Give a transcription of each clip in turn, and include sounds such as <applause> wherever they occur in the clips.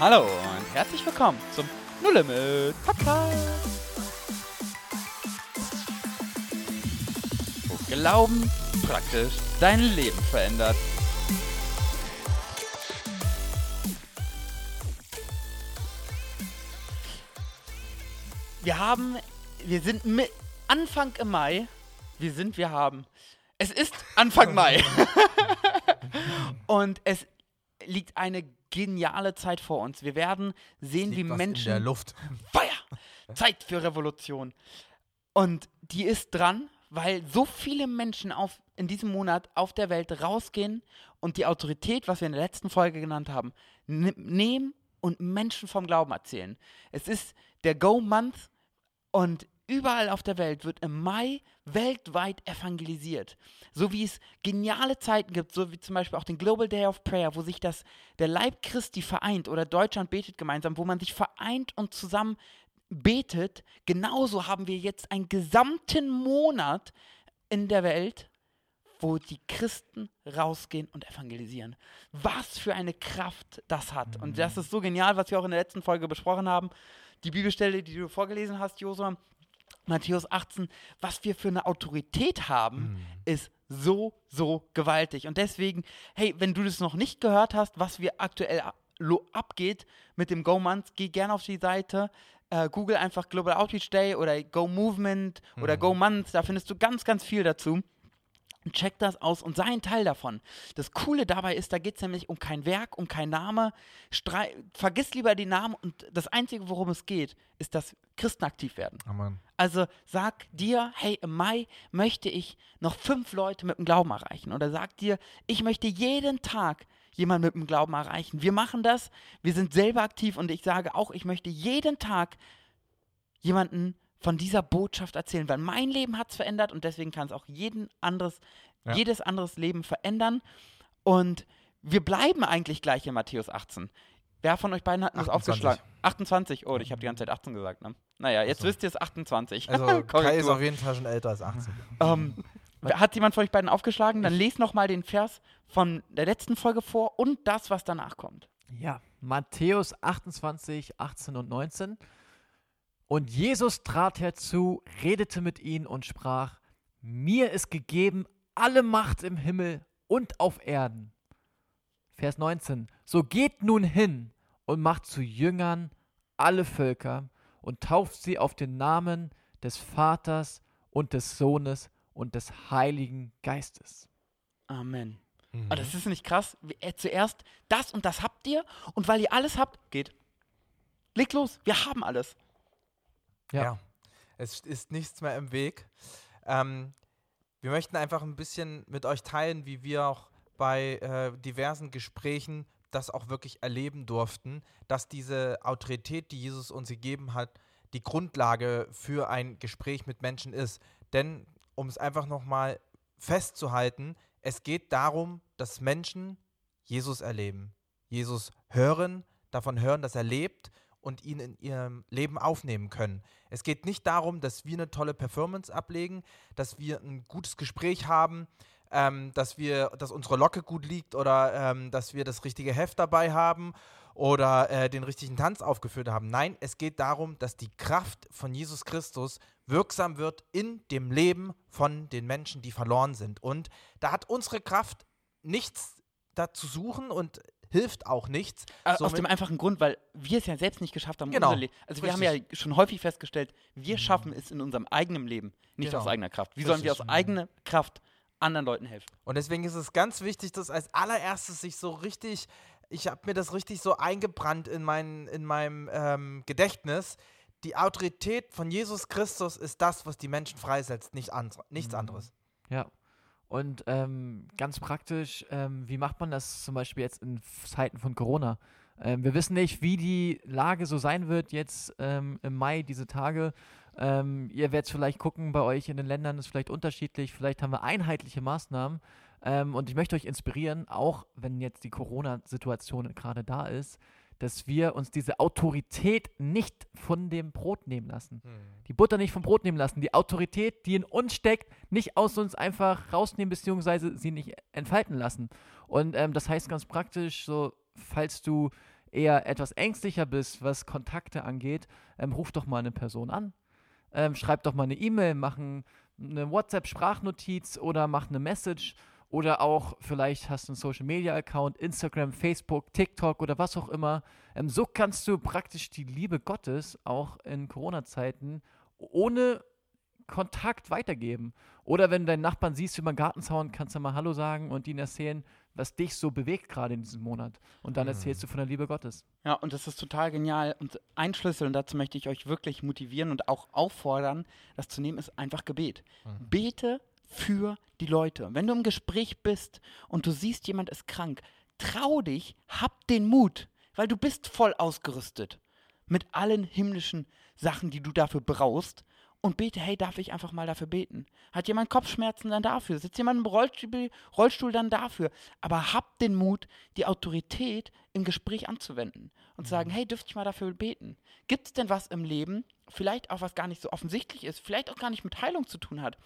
Hallo und herzlich willkommen zum No Limit Podcast. Wo Glauben praktisch dein Leben verändert. Wir haben, wir sind mit Anfang im Mai. Wir sind, wir haben. Es ist Anfang Mai. <laughs> und es liegt eine geniale Zeit vor uns. Wir werden sehen, wie Menschen. in der Luft. <laughs> Feuer! Zeit für Revolution. Und die ist dran, weil so viele Menschen auf, in diesem Monat auf der Welt rausgehen und die Autorität, was wir in der letzten Folge genannt haben, ne- nehmen und Menschen vom Glauben erzählen. Es ist der Go-Month und überall auf der Welt wird im Mai weltweit evangelisiert. So wie es geniale Zeiten gibt, so wie zum Beispiel auch den Global Day of Prayer, wo sich das, der Leib Christi vereint oder Deutschland betet gemeinsam, wo man sich vereint und zusammen betet. Genauso haben wir jetzt einen gesamten Monat in der Welt, wo die Christen rausgehen und evangelisieren. Was für eine Kraft das hat. Und das ist so genial, was wir auch in der letzten Folge besprochen haben. Die Bibelstelle, die du vorgelesen hast, Josua, Matthäus 18, was wir für eine Autorität haben, ist so, so gewaltig. Und deswegen, hey, wenn du das noch nicht gehört hast, was wir aktuell abgeht mit dem Go Month, geh gerne auf die Seite. Äh, Google einfach Global Outreach Day oder Go Movement oder Go Month, da findest du ganz, ganz viel dazu. Und check das aus und sei ein Teil davon. Das Coole dabei ist, da geht es nämlich um kein Werk, um kein Name. Strei Vergiss lieber die Namen und das Einzige, worum es geht, ist, dass Christen aktiv werden. Amen. Also sag dir, hey, im Mai möchte ich noch fünf Leute mit dem Glauben erreichen. Oder sag dir, ich möchte jeden Tag jemanden mit dem Glauben erreichen. Wir machen das, wir sind selber aktiv und ich sage auch, ich möchte jeden Tag jemanden von dieser Botschaft erzählen, weil mein Leben hat es verändert und deswegen kann es auch jeden anderes, Ja. jedes anderes Leben verändern. Und wir bleiben eigentlich gleich in Matthäus 18. Wer von euch beiden hat das 28. aufgeschlagen? 28. Oh, ich habe die ganze Zeit 18 gesagt. Ne? Naja, jetzt so. wisst ihr es 28. Also <laughs> Kai ist auf jeden Fall schon älter als 18. Ähm, hat jemand von euch beiden aufgeschlagen? Dann lest nochmal den Vers von der letzten Folge vor und das, was danach kommt. Ja, Matthäus 28, 18 und 19. Und Jesus trat herzu, redete mit ihnen und sprach, mir ist gegeben alle Macht im Himmel und auf Erden. Vers 19. So geht nun hin und macht zu Jüngern alle Völker und tauft sie auf den Namen des Vaters und des Sohnes und des Heiligen Geistes. Amen. Mhm. Aber das ist nicht krass. Wie- äh, Zuerst das und das habt ihr und weil ihr alles habt, geht. Legt los, wir haben alles. Ja. Ja. Es ist nichts mehr im Weg. Ähm, wir möchten einfach ein bisschen mit euch teilen, wie wir auch bei äh, diversen Gesprächen das auch wirklich erleben durften, dass diese Autorität, die Jesus uns gegeben hat, die Grundlage für ein Gespräch mit Menschen ist. Denn, um es einfach nochmal festzuhalten, es geht darum, dass Menschen Jesus erleben, Jesus hören, davon hören, dass er lebt und ihn in ihrem Leben aufnehmen können. Es geht nicht darum, dass wir eine tolle Performance ablegen, dass wir ein gutes Gespräch haben, ähm, dass wir, dass unsere Locke gut liegt oder ähm, dass wir das richtige Heft dabei haben oder äh, den richtigen Tanz aufgeführt haben. Nein, es geht darum, dass die Kraft von Jesus Christus wirksam wird in dem Leben von den Menschen, die verloren sind. Und da hat unsere Kraft nichts da zu suchen und hilft auch nichts. Äh, aus dem einfachen Grund, weil wir es ja selbst nicht geschafft haben. Genau, Also wir haben ja schon häufig festgestellt, wir schaffen es in unserem eigenen Leben, nicht Genau. aus eigener Kraft. Wie sollen wir aus Richtig. eigener Kraft anderen Leuten helfen? Und deswegen ist es ganz wichtig, dass als allererstes sich so richtig, ich habe mir das richtig so eingebrannt in, mein, in meinem ähm, Gedächtnis. Die Autorität von Jesus Christus ist das, was die Menschen freisetzt, nicht andre, nichts Mhm. anderes. Ja. Und ähm, ganz praktisch, ähm, wie macht man das zum Beispiel jetzt in Zeiten von Corona? Ähm, wir wissen nicht, wie die Lage so sein wird jetzt ähm, im Mai, diese Tage. Ähm, ihr werdet vielleicht gucken, bei euch in den Ländern ist vielleicht unterschiedlich. Vielleicht haben wir einheitliche Maßnahmen. Ähm, und ich möchte euch inspirieren, auch wenn jetzt die Corona-Situation gerade da ist, dass wir uns diese Autorität nicht von dem Brot nehmen lassen die Butter nicht vom Brot nehmen lassen, die Autorität, die in uns steckt, nicht aus uns einfach rausnehmen, beziehungsweise sie nicht entfalten lassen. Und ähm, das heißt ganz praktisch, so, falls du eher etwas ängstlicher bist, was Kontakte angeht, ähm, ruf doch mal eine Person an. Ähm, schreib doch mal eine E-Mail, mach ein, eine WhatsApp-Sprachnotiz oder mach eine Message oder auch vielleicht hast du einen Social Media Account, Instagram, Facebook, TikTok oder was auch immer. Ähm, so kannst du praktisch die Liebe Gottes auch in Corona-Zeiten ohne Kontakt weitergeben. Oder wenn du deinen Nachbarn siehst über den Gartenzaun, kannst du mal Hallo sagen und ihnen erzählen, was dich so bewegt gerade in diesem Monat. Und dann erzählst du von der Liebe Gottes. Ja, und das ist total genial. Und ein Schlüssel, und dazu möchte ich euch wirklich motivieren und auch auffordern, das zu nehmen, ist einfach Gebet. Bete für die Leute. Wenn du im Gespräch bist und du siehst, jemand ist krank, trau dich, hab den Mut, weil du bist voll ausgerüstet mit allen himmlischen Sachen, die du dafür brauchst. Und bete, hey, darf ich einfach mal dafür beten? Hat jemand Kopfschmerzen, dann dafür. Sitzt jemand im Rollstuhl, Rollstuhl, dann dafür. Aber hab den Mut, die Autorität im Gespräch anzuwenden und zu sagen, hey, dürfte ich mal dafür beten? Gibt es denn was im Leben, vielleicht auch was gar nicht so offensichtlich ist, vielleicht auch gar nicht mit Heilung zu tun hat,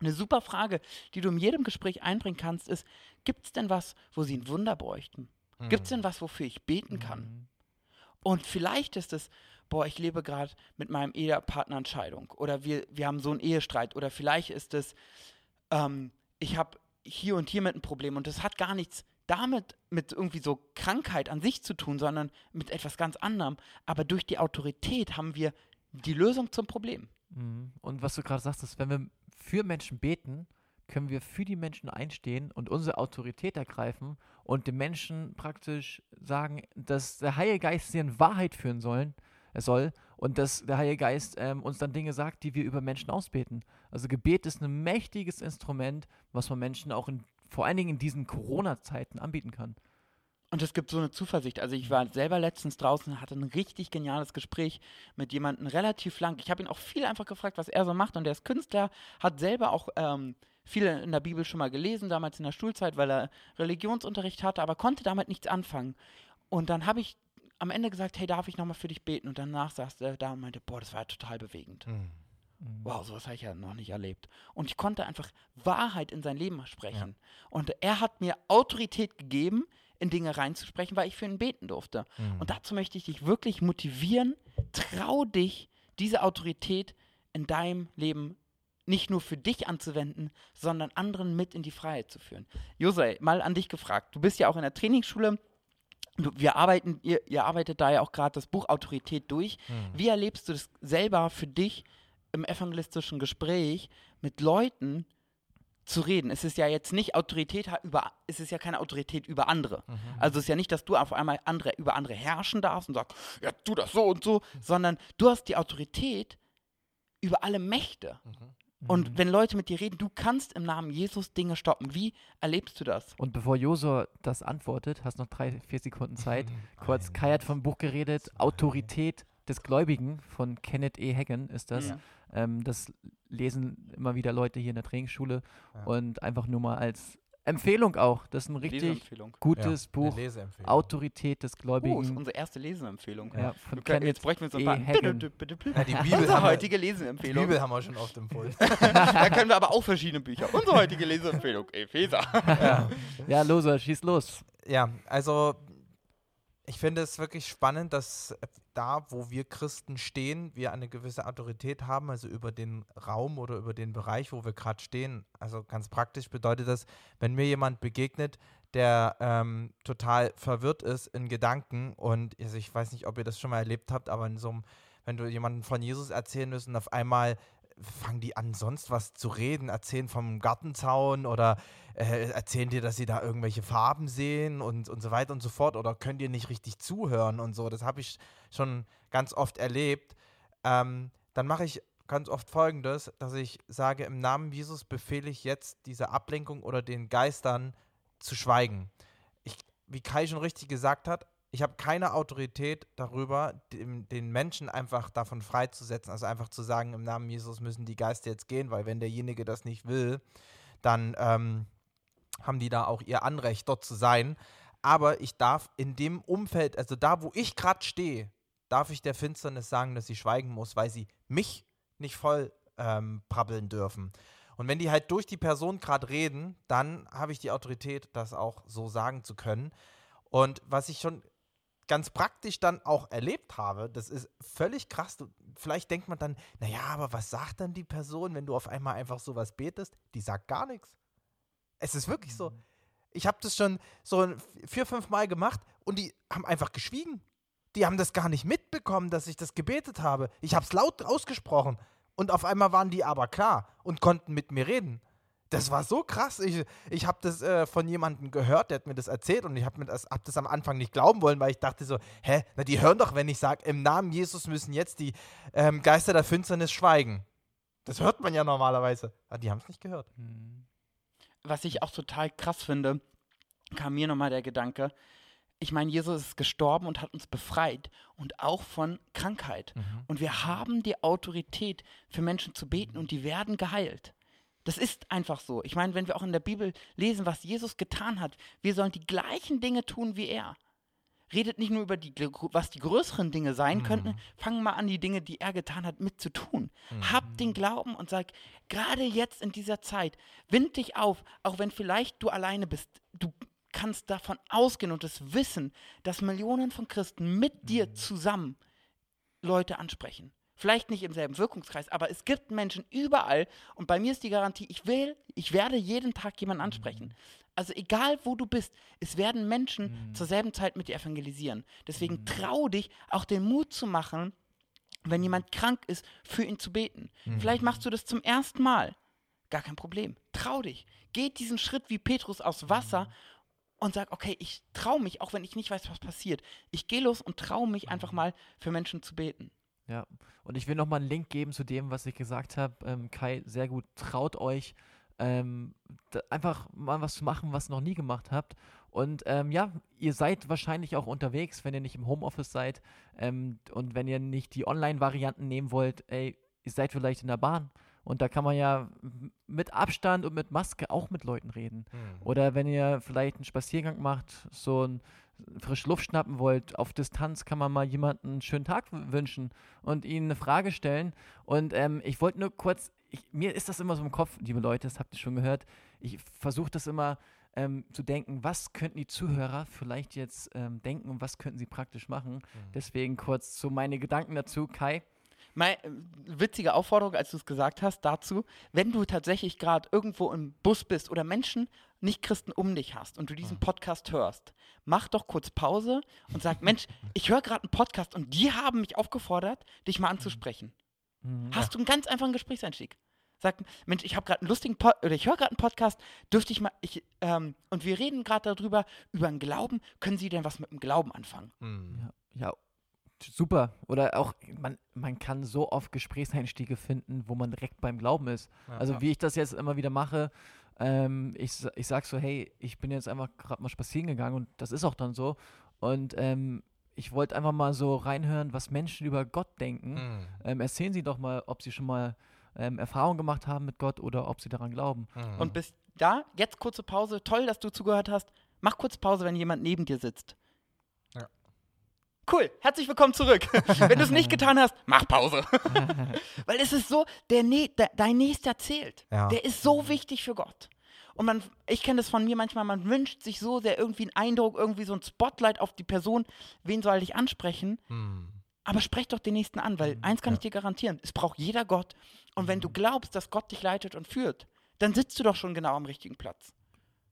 eine super Frage, die du in jedem Gespräch einbringen kannst, ist, gibt es denn was, wo sie ein Wunder bräuchten? Gibt es denn was, wofür ich beten kann? Und vielleicht ist es, boah, ich lebe gerade mit meinem Ehepartner in Scheidung oder wir, wir haben so einen Ehestreit oder vielleicht ist es, ähm, ich habe hier und hier mit ein Problem und das hat gar nichts damit mit irgendwie so Krankheit an sich zu tun, sondern mit etwas ganz anderem. Aber durch die Autorität haben wir die Lösung zum Problem. Mhm. Und was du gerade sagst, ist, wenn wir für Menschen beten, können wir für die Menschen einstehen und unsere Autorität ergreifen und den Menschen praktisch sagen, dass der Heilige Geist sie in Wahrheit führen sollen, er soll und dass der Heilige Geist ähm, uns dann Dinge sagt, die wir über Menschen ausbeten. Also Gebet ist ein mächtiges Instrument, was man Menschen auch in, vor allen Dingen in diesen Corona-Zeiten anbieten kann. Und es gibt so eine Zuversicht. Also ich war selber letztens draußen, hatte ein richtig geniales Gespräch mit jemandem relativ lang. Ich habe ihn auch viel einfach gefragt, was er so macht. Und er ist Künstler, hat selber auch ähm, viel in der Bibel schon mal gelesen, damals in der Schulzeit, weil er Religionsunterricht hatte, aber konnte damit nichts anfangen. Und dann habe ich am Ende gesagt, hey, darf ich nochmal für dich beten? Und danach saß er da und meinte, boah, das war total bewegend. Mhm. Wow, sowas habe ich ja noch nicht erlebt. Und ich konnte einfach Wahrheit in sein Leben sprechen. Und er hat mir Autorität gegeben, in Dinge reinzusprechen, weil ich für ihn beten durfte. Mhm. Und dazu möchte ich dich wirklich motivieren. Trau dich, diese Autorität in deinem Leben nicht nur für dich anzuwenden, sondern anderen mit in die Freiheit zu führen. José, mal an dich gefragt. Du bist ja auch in der Trainingsschule. Wir arbeiten, ihr, ihr arbeitet da ja auch gerade das Buch Autorität durch. Mhm. Wie erlebst du das selber für dich im evangelistischen Gespräch mit Leuten zu reden? Es ist ja jetzt nicht Autorität über, es ist ja keine Autorität über andere. Mhm. Also es ist ja nicht, dass du auf einmal andere, über andere herrschen darfst und sagst, ja, tu das so und so, sondern du hast die Autorität über alle Mächte. Und wenn Leute mit dir reden, du kannst im Namen Jesus Dinge stoppen. Wie erlebst du das? Und bevor Josua das antwortet, hast noch drei, vier Sekunden Zeit. <laughs> Kurz, Kai hat vom Buch geredet, Autorität des Gläubigen von Kenneth E. Hagen ist das. Ja. Ähm, das lesen immer wieder Leute hier in der Trainingsschule Ja. und einfach nur mal als Empfehlung auch. Das ist ein richtig gutes Eine Buch. Autorität des Oh, ist Gläubigen. unsere erste Leseempfehlung. ja, von können, jetzt bräuchten wir so ein E. paar. Hagen. Ja, die Bibel Unsere haben wir- heutige Die Leseempfehlung. Bibel haben wir schon oft empfohlen. <laughs> <laughs> da können wir aber auch verschiedene Bücher. Unsere heutige Leseempfehlung. Epheser. ja. Ja, Loser, schieß los. ja, also ich finde es wirklich spannend, dass äh, da, wo wir Christen stehen, wir eine gewisse Autorität haben, also über den Raum oder über den Bereich, wo wir gerade stehen. Also ganz praktisch bedeutet das, wenn mir jemand begegnet, der ähm, total verwirrt ist in Gedanken und also ich weiß nicht, ob ihr das schon mal erlebt habt, aber in so einem, wenn du jemanden von Jesus erzählen müssen, auf einmal fangen die an, sonst was zu reden, erzählen vom Gartenzaun oder äh, erzählen dir, dass sie da irgendwelche Farben sehen und, und so weiter und so fort oder können dir nicht richtig zuhören und so. Das habe ich schon ganz oft erlebt. Ähm, dann mache ich ganz oft folgendes, dass ich sage, im Namen Jesus befehle ich jetzt diese Ablenkung oder den Geistern zu schweigen. Ich, wie Kai schon richtig gesagt hat, ich habe keine Autorität darüber, dem, den Menschen einfach davon freizusetzen, also einfach zu sagen, im Namen Jesus müssen die Geister jetzt gehen, weil wenn derjenige das nicht will, dann ähm, haben die da auch ihr Anrecht, dort zu sein. Aber ich darf in dem Umfeld, also da, wo ich gerade stehe, darf ich der Finsternis sagen, dass sie schweigen muss, weil sie mich nicht voll ähm, prabbeln dürfen. Und wenn die halt durch die Person gerade reden, dann habe ich die Autorität, das auch so sagen zu können. Und was ich schon ganz praktisch dann auch erlebt habe, das ist völlig krass. Du, vielleicht denkt man dann, naja, aber was sagt dann die Person, wenn du auf einmal einfach sowas betest? Die sagt gar nichts. Es ist wirklich so. Mhm. Ich habe das schon so vier, fünf Mal gemacht und die haben einfach geschwiegen. Die haben das gar nicht mitbekommen, dass ich das gebetet habe. Ich habe es laut ausgesprochen. Und auf einmal waren die aber klar und konnten mit mir reden. Das war so krass. Ich, ich habe das äh, von jemandem gehört, der hat mir das erzählt und ich habe das, hab das am Anfang nicht glauben wollen, weil ich dachte so, hä, na die hören doch, wenn ich sage, im Namen Jesus müssen jetzt die ähm, Geister der Finsternis schweigen. Das hört man ja normalerweise. Aber die haben es nicht gehört. Mhm. was ich auch total krass finde, kam mir nochmal der Gedanke, ich meine, Jesus ist gestorben und hat uns befreit und auch von Krankheit. Und wir haben die Autorität, für Menschen zu beten und die werden geheilt. Das ist einfach so. Ich meine, wenn wir auch in der Bibel lesen, was Jesus getan hat, wir sollen die gleichen Dinge tun wie er. Redet nicht nur über die, was die größeren Dinge sein könnten, fangen mal an, die Dinge, die er getan hat, mitzutun. Hab den Glauben und sag, gerade jetzt in dieser Zeit, wind dich auf, auch wenn vielleicht du alleine bist. Du kannst davon ausgehen und es wissen, dass Millionen von Christen mit dir zusammen Leute ansprechen. Vielleicht nicht im selben Wirkungskreis, aber es gibt Menschen überall und bei mir ist die Garantie, ich will, ich werde jeden Tag jemanden ansprechen. Also egal wo du bist, es werden Menschen zur selben Zeit mit dir evangelisieren. Deswegen trau dich, auch den Mut zu machen, wenn jemand krank ist, für ihn zu beten. Vielleicht machst du das zum ersten Mal. Gar kein Problem. Trau dich. Geh diesen Schritt wie Petrus aus Wasser und sag, okay, ich trau mich, auch wenn ich nicht weiß, was passiert. Ich gehe los und trau mich einfach mal für Menschen zu beten. Ja, und ich will nochmal einen Link geben zu dem, was ich gesagt habe. Ähm, Kai, sehr gut, traut euch, ähm, da einfach mal was zu machen, was ihr noch nie gemacht habt. Und ähm, ja, ihr seid wahrscheinlich auch unterwegs, wenn ihr nicht im Homeoffice seid ähm, und wenn ihr nicht die Online-Varianten nehmen wollt, ey, ihr seid vielleicht in der Bahn. Und da kann man ja mit Abstand und mit Maske auch mit Leuten reden. Oder wenn ihr vielleicht einen Spaziergang macht, so ein frische Luft schnappen wollt, auf Distanz kann man mal jemanden einen schönen Tag wünschen und ihnen eine Frage stellen. Und ähm, ich wollte nur kurz, ich, mir ist das immer so im Kopf, liebe Leute, das habt ihr schon gehört. Ich versuche das immer ähm, zu denken, was könnten die Zuhörer vielleicht jetzt ähm, denken und was könnten sie praktisch machen. Deswegen kurz so meine Gedanken dazu. Kai, Meine äh, witzige Aufforderung, als du es gesagt hast, dazu, wenn du tatsächlich gerade irgendwo im Bus bist oder Menschen, nicht Christen um dich hast und du diesen Podcast hörst, mach doch kurz Pause und sag, Mensch, <laughs> ich höre gerade einen Podcast und die haben mich aufgefordert, dich mal anzusprechen. Hast du einen ganz einfachen Gesprächseinstieg? Sag, Mensch, ich habe gerade einen lustigen Pod oder ich höre gerade einen Podcast, dürfte ich mal, ich, ähm, und wir reden gerade darüber, über einen Glauben, können Sie denn was mit dem Glauben anfangen? Mhm. Ja, ja, super. Oder auch, man, man kann so oft Gesprächseinstiege finden, wo man direkt beim Glauben ist. Also Ja. wie ich das jetzt immer wieder mache, ähm, ich, ich sag so, hey, ich bin jetzt einfach gerade mal spazieren gegangen und das ist auch dann so. Und ähm, ich wollte einfach mal so reinhören, was Menschen über Gott denken. Mhm. Ähm, erzählen Sie doch mal, ob Sie schon mal ähm, Erfahrungen gemacht haben mit Gott oder ob Sie daran glauben. Mhm. Und bis da, jetzt kurze Pause. Toll, dass du zugehört hast. Mach kurz Pause, wenn jemand neben dir sitzt. Cool, herzlich willkommen zurück. <laughs> wenn du es nicht getan hast, mach Pause. <laughs> Weil es ist so, der, Nä- der, dein Nächster zählt. Ja. Der ist so wichtig für Gott. Und man, ich kenne das von mir manchmal, man wünscht sich so sehr irgendwie einen Eindruck, irgendwie so ein Spotlight auf die Person, wen soll ich ansprechen? Mhm. Aber sprech doch den Nächsten an, weil eins kann Ja. ich dir garantieren, es braucht jeder Gott. Und wenn du glaubst, dass Gott dich leitet und führt, dann sitzt du doch schon genau am richtigen Platz.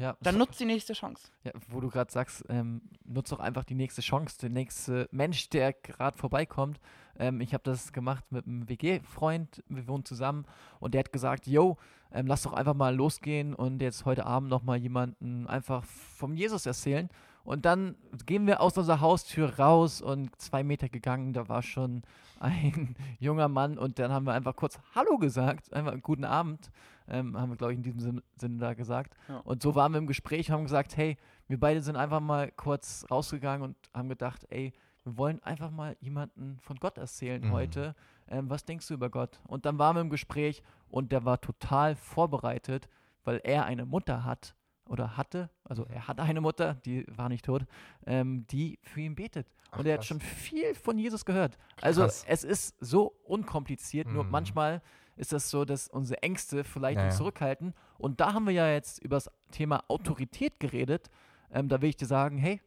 Ja, Dann nutzt die nächste Chance. Ja, wo du gerade sagst, ähm, nutz doch einfach die nächste Chance, der nächste Mensch, der gerade vorbeikommt. Ähm, ich habe das gemacht mit einem WG-Freund, wir wohnen zusammen und der hat gesagt, yo, ähm, lass doch einfach mal losgehen und jetzt heute Abend nochmal jemanden einfach vom Jesus erzählen. Und dann gehen wir aus unserer Haustür raus und zwei Meter gegangen, da war schon ein <laughs> junger Mann und dann haben wir einfach kurz Hallo gesagt, einfach guten Abend, ähm, haben wir, glaube ich, in diesem Sin- Sinne da gesagt. Ja. Und so waren wir im Gespräch, haben gesagt, hey, wir beide sind einfach mal kurz rausgegangen und haben gedacht, ey, wir wollen einfach mal jemanden von Gott erzählen Mhm. heute. Ähm, was denkst du über Gott? Und dann waren wir im Gespräch und der war total vorbereitet, weil er eine Mutter hat oder hatte, also er hatte eine Mutter, die war nicht tot, ähm, die für ihn betet. Ach, und er hat krass. schon viel von Jesus gehört. Also Krass. es ist so unkompliziert, nur Mhm. manchmal ist das so, dass unsere Ängste vielleicht Ja, uns zurückhalten. Und da haben wir ja jetzt über das Thema Autorität geredet. Ähm, da will ich dir sagen, hey,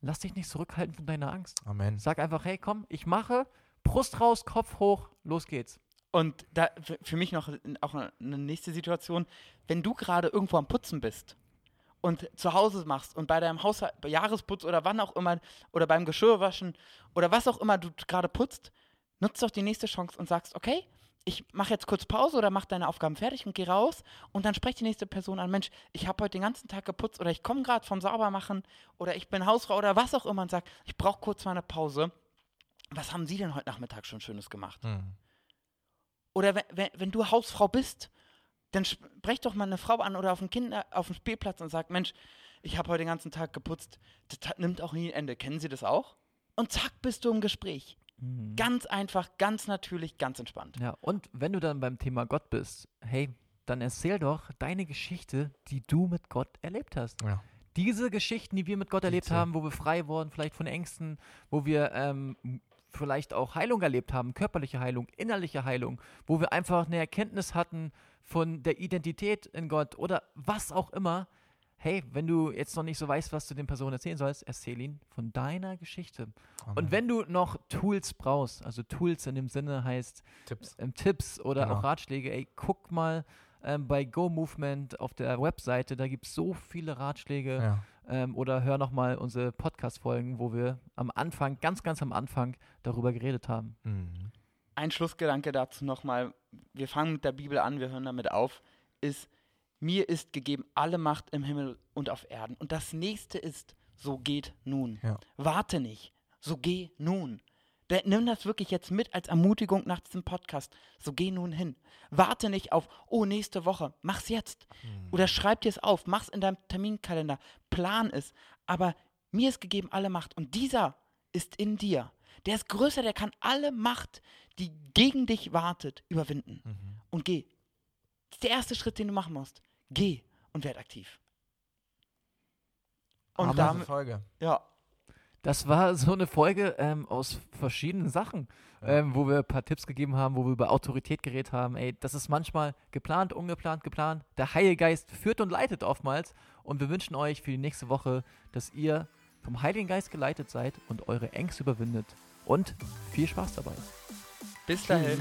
lass dich nicht zurückhalten von deiner Angst. Amen. Sag einfach, hey, komm, ich mache, Brust raus, Kopf hoch, los geht's. Und da für- für mich noch auch eine nächste Situation, wenn du gerade irgendwo am Putzen bist und zu Hause machst und bei deinem Haushalt, Jahresputz oder wann auch immer, oder beim Geschirrwaschen oder was auch immer du gerade putzt, nutzt doch die nächste Chance und sagst, okay, ich mache jetzt kurz Pause oder mach deine Aufgaben fertig und geh raus und dann sprecht die nächste Person an, Mensch, ich habe heute den ganzen Tag geputzt oder ich komme gerade vom Saubermachen oder ich bin Hausfrau oder was auch immer und sag, ich brauche kurz mal eine Pause. Was haben Sie denn heute Nachmittag schon Schönes gemacht? Mhm. Oder wenn, wenn, wenn du Hausfrau bist, dann sprech doch mal eine Frau an oder auf dem Kinder, auf dem Spielplatz und sag, Mensch, ich habe heute den ganzen Tag geputzt. Das nimmt auch nie ein Ende. Kennen Sie das auch? Und zack, bist du im Gespräch. Mhm. Ganz einfach, ganz natürlich, ganz entspannt. Ja, und wenn du dann beim Thema Gott bist, hey, dann erzähl doch deine Geschichte, die du mit Gott erlebt hast. Ja. Diese Geschichten, die wir mit Gott erlebt haben, wo wir frei wurden, vielleicht von Ängsten, wo wir ähm, vielleicht auch Heilung erlebt haben, körperliche Heilung, innerliche Heilung, wo wir einfach eine Erkenntnis hatten von der Identität in Gott oder was auch immer. Hey, wenn du jetzt noch nicht so weißt, was du den Personen erzählen sollst, erzähl ihnen von deiner Geschichte. Amen. Und wenn du noch Tools brauchst, also Tools in dem Sinne heißt, Tipps. ähm, Tipps oder Genau. auch Ratschläge, ey, guck mal ähm, bei Go Movement auf der Webseite, da gibt es so viele Ratschläge. Ja. Ähm, oder hör nochmal unsere Podcast-Folgen, wo wir am Anfang, ganz, ganz am Anfang darüber geredet haben. Mhm. Ein Schlussgedanke dazu nochmal. Wir fangen mit der Bibel an, wir hören damit auf, ist, mir ist gegeben alle Macht im Himmel und auf Erden. Und das nächste ist, so geht nun. Ja. Warte nicht, so geh nun. Nimm das wirklich jetzt mit als Ermutigung nach diesem Podcast. So geh nun hin. Warte nicht auf, oh, nächste Woche. Mach's jetzt. Oder schreib dir es auf. Mach's in deinem Terminkalender. Plan es. Aber mir ist gegeben alle Macht. Und dieser ist in dir. Der ist größer, der kann alle Macht, die gegen dich wartet, überwinden. Mhm. Und geh. Das ist der erste Schritt, den du machen musst. Geh und werd aktiv. Und Hammer damit, Folge. ja, Das war so eine Folge ähm, aus verschiedenen Sachen, ähm, wo wir ein paar Tipps gegeben haben, wo wir über Autorität geredet haben. Ey, das ist manchmal geplant, ungeplant, geplant. Der Heilige Geist führt und leitet oftmals. Und wir wünschen euch für die nächste Woche, dass ihr vom Heiligen Geist geleitet seid und eure Ängste überwindet. Und viel Spaß dabei. bis dahin.